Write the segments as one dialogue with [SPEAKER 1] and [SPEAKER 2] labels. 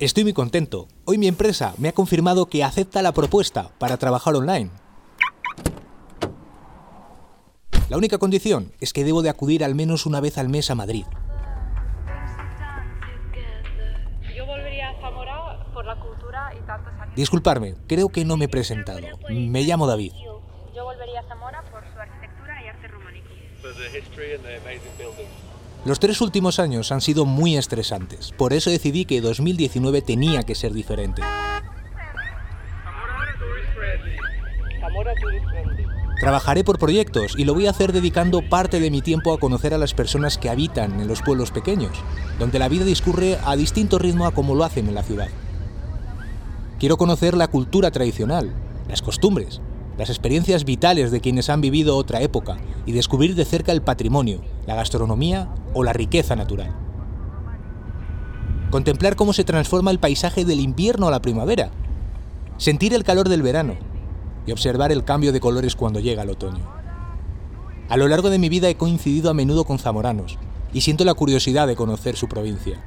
[SPEAKER 1] Estoy muy contento. Hoy mi empresa me ha confirmado que acepta la propuesta para trabajar online. La única condición es que debo de acudir al menos una vez al mes a Madrid.
[SPEAKER 2] Yo volvería a Zamora por la cultura y tantos años.
[SPEAKER 1] Disculparme, creo que no me he presentado. Me llamo David.
[SPEAKER 2] Yo volvería a Zamora por su arquitectura y arte románico.
[SPEAKER 1] Los tres últimos años han sido muy estresantes, por eso decidí que 2019 tenía que ser diferente. Trabajaré por proyectos y lo voy a hacer dedicando parte de mi tiempo a conocer a las personas que habitan en los pueblos pequeños, donde la vida discurre a distinto ritmo a como lo hacen en la ciudad. Quiero conocer la cultura tradicional, las costumbres, las experiencias vitales de quienes han vivido otra época y descubrir de cerca el patrimonio, la gastronomía o la riqueza natural. Contemplar cómo se transforma el paisaje del invierno a la primavera, sentir el calor del verano y observar el cambio de colores cuando llega el otoño. A lo largo de mi vida he coincidido a menudo con zamoranos y siento la curiosidad de conocer su provincia.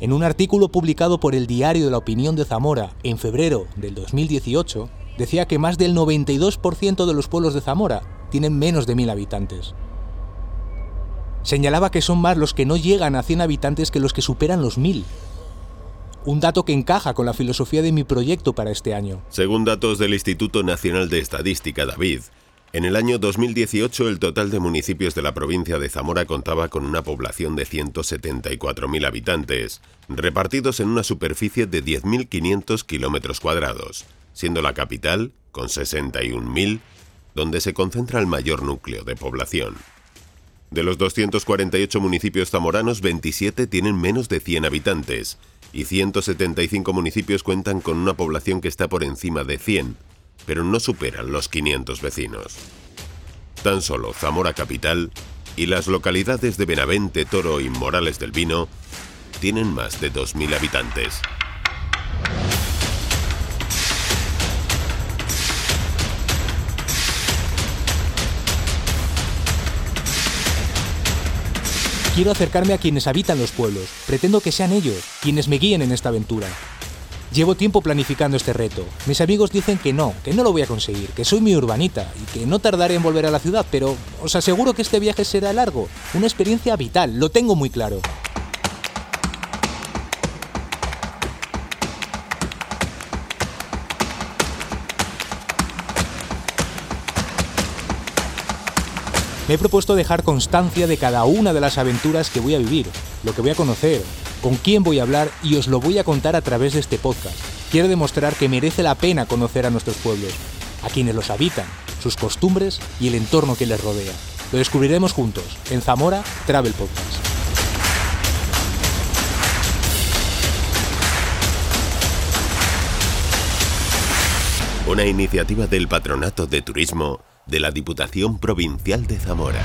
[SPEAKER 1] En un artículo publicado por el Diario de la Opinión de Zamora en febrero del 2018, decía que más del 92% de los pueblos de Zamora tienen menos de mil habitantes. Señalaba que son más los que no llegan a 100 habitantes que los que superan los mil. Un dato que encaja con la filosofía de mi proyecto para este año.
[SPEAKER 3] Según datos del Instituto Nacional de Estadística, David, en el año 2018 el total de municipios de la provincia de Zamora contaba con una población de 174.000 habitantes, repartidos en una superficie de 10.500 kilómetros cuadrados, siendo la capital, con 61.000, donde se concentra el mayor núcleo de población. De los 248 municipios zamoranos, 27 tienen menos de 100 habitantes y 175 municipios cuentan con una población que está por encima de 100, pero no superan los 500 vecinos. Tan solo Zamora Capital y las localidades de Benavente, Toro y Morales del Vino tienen más de 2.000 habitantes.
[SPEAKER 1] Quiero acercarme a quienes habitan los pueblos. Pretendo que sean ellos quienes me guíen en esta aventura. Llevo tiempo planificando este reto. Mis amigos dicen que no, que no lo voy a conseguir, que soy muy urbanita y que no tardaré en volver a la ciudad, pero os aseguro que este viaje será largo, una experiencia vital, lo tengo muy claro. Me he propuesto dejar constancia de cada una de las aventuras que voy a vivir, lo que voy a conocer, con quién voy a hablar y os lo voy a contar a través de este podcast. Quiero demostrar que merece la pena conocer a nuestros pueblos, a quienes los habitan, sus costumbres y el entorno que les rodea. Lo descubriremos juntos en Zamora Travel Podcast.
[SPEAKER 3] Una iniciativa del Patronato de Turismo de la Diputación Provincial de Zamora.